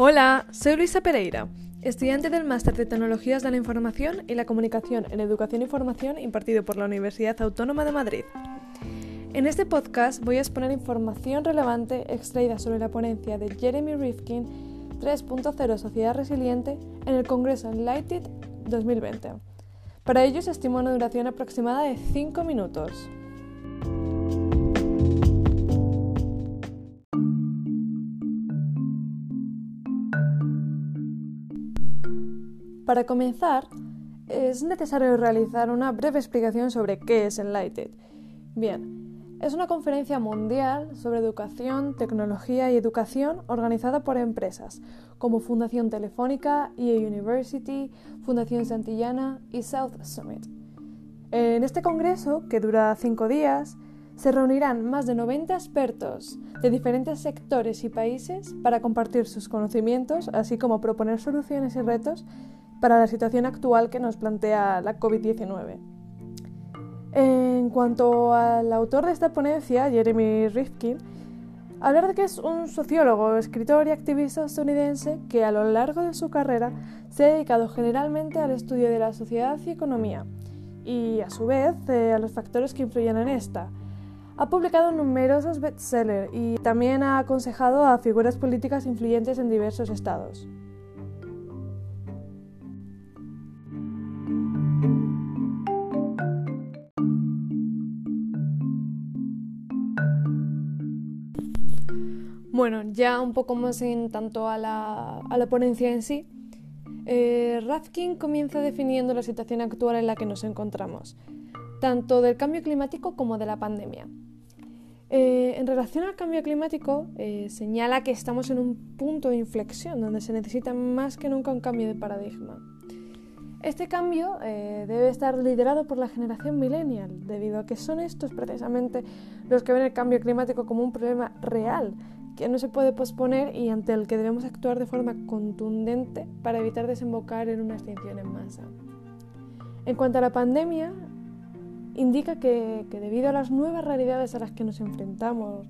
Hola, soy Luisa Pereira, estudiante del Máster de Tecnologías de la Información y la Comunicación en Educación y Formación impartido por la Universidad Autónoma de Madrid. En este podcast voy a exponer información relevante extraída sobre la ponencia de Jeremy Rifkin 3.0 Sociedad Resiliente en el Congreso Enlighted 2020. Para ello se estima una duración aproximada de 5 minutos. Para comenzar, es necesario realizar una breve explicación sobre qué es Enlighted. Bien, es una conferencia mundial sobre educación, tecnología y educación organizada por empresas como Fundación Telefónica, EA University, Fundación Santillana y South Summit. En este congreso, que dura cinco días, se reunirán más de 90 expertos de diferentes sectores y países para compartir sus conocimientos, así como proponer soluciones y retos para la situación actual que nos plantea la COVID-19. En cuanto al autor de esta ponencia, Jeremy Rifkin, hablar de que es un sociólogo, escritor y activista estadounidense que a lo largo de su carrera se ha dedicado generalmente al estudio de la sociedad y economía, y a su vez eh, a los factores que influyen en esta. Ha publicado numerosos bestsellers y también ha aconsejado a figuras políticas influyentes en diversos estados. Bueno, ya un poco más en tanto a la, ponencia en sí, eh, Rafkin comienza definiendo la situación actual en la que nos encontramos, tanto del cambio climático como de la pandemia. Eh, en relación al cambio climático, eh, señala que estamos en un punto de inflexión donde se necesita más que nunca un cambio de paradigma. Este cambio debe estar liderado por la generación millennial, debido a que son estos precisamente los que ven el cambio climático como un problema real que no se puede posponer y ante el que debemos actuar de forma contundente para evitar desembocar en una extinción en masa. En cuanto a la pandemia, indica que, debido a las nuevas realidades a las que nos enfrentamos,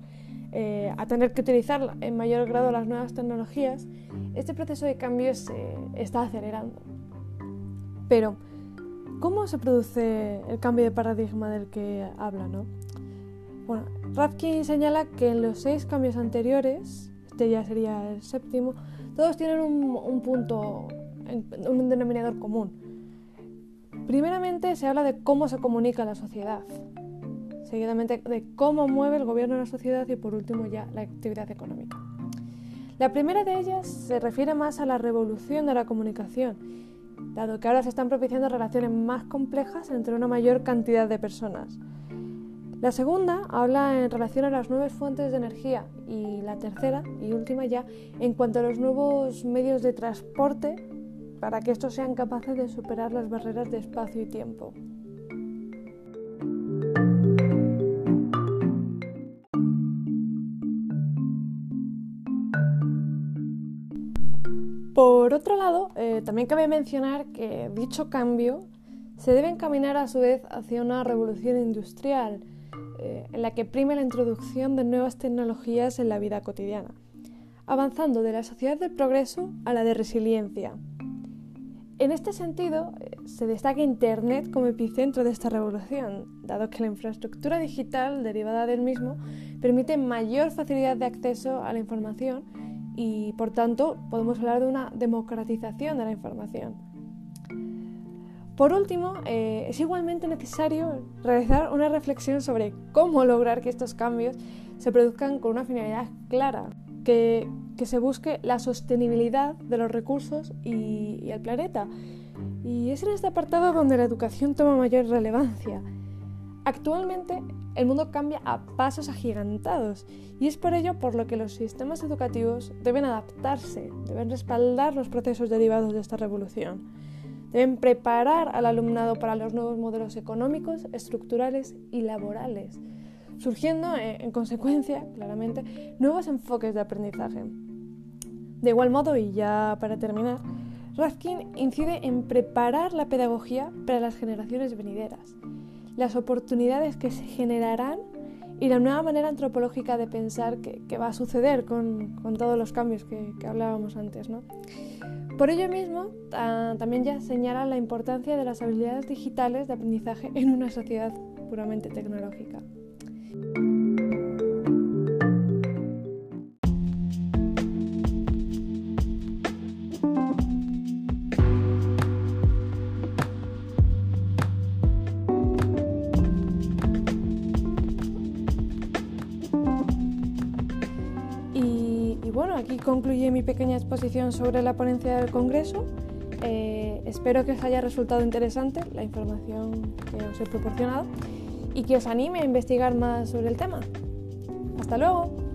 eh, a tener que utilizar en mayor grado las nuevas tecnologías, este proceso de cambio se está acelerando. Pero, ¿cómo se produce el cambio de paradigma del que habla? No? Bueno, Rafkin señala que en los seis cambios anteriores, este ya sería el séptimo, todos tienen un, punto, un denominador común. Primeramente se habla de cómo se comunica la sociedad, seguidamente de cómo mueve el gobierno la sociedad y por último ya la actividad económica. La primera de ellas se refiere más a la revolución de la comunicación, dado que ahora se están propiciando relaciones más complejas entre una mayor cantidad de personas. La segunda habla en relación a las nuevas fuentes de energía y la tercera y última ya en cuanto a los nuevos medios de transporte para que estos sean capaces de superar las barreras de espacio y tiempo. Por otro lado, eh, también cabe mencionar que dicho cambio se debe encaminar a su vez hacia una revolución industrial, eh, en la que prime la introducción de nuevas tecnologías en la vida cotidiana, avanzando de la sociedad del progreso a la de resiliencia. En este sentido, eh, se destaca Internet como epicentro de esta revolución, dado que la infraestructura digital derivada del mismo permite mayor facilidad de acceso a la información y, por tanto, podemos hablar de una democratización de la información. Por último, eh, es igualmente necesario realizar una reflexión sobre cómo lograr que estos cambios se produzcan con una finalidad clara, que, se busque la sostenibilidad de los recursos y, el planeta. Y es en este apartado donde la educación toma mayor relevancia. Actualmente el mundo cambia a pasos agigantados y es por ello por lo que los sistemas educativos deben adaptarse, deben respaldar los procesos derivados de esta revolución. Deben preparar al alumnado para los nuevos modelos económicos, estructurales y laborales, surgiendo eh, en consecuencia, claramente, nuevos enfoques de aprendizaje. De igual modo, y ya para terminar, Raskin incide en preparar la pedagogía para las generaciones venideras, las oportunidades que se generarán y la nueva manera antropológica de pensar que, va a suceder con, todos los cambios que, hablábamos antes. ¿no? Por ello mismo, también ya señala la importancia de las habilidades digitales de aprendizaje en una sociedad puramente tecnológica. Aquí concluye mi pequeña exposición sobre la ponencia del Congreso. Eh, espero que os haya resultado interesante la información que os he proporcionado y que os anime a investigar más sobre el tema. Hasta luego.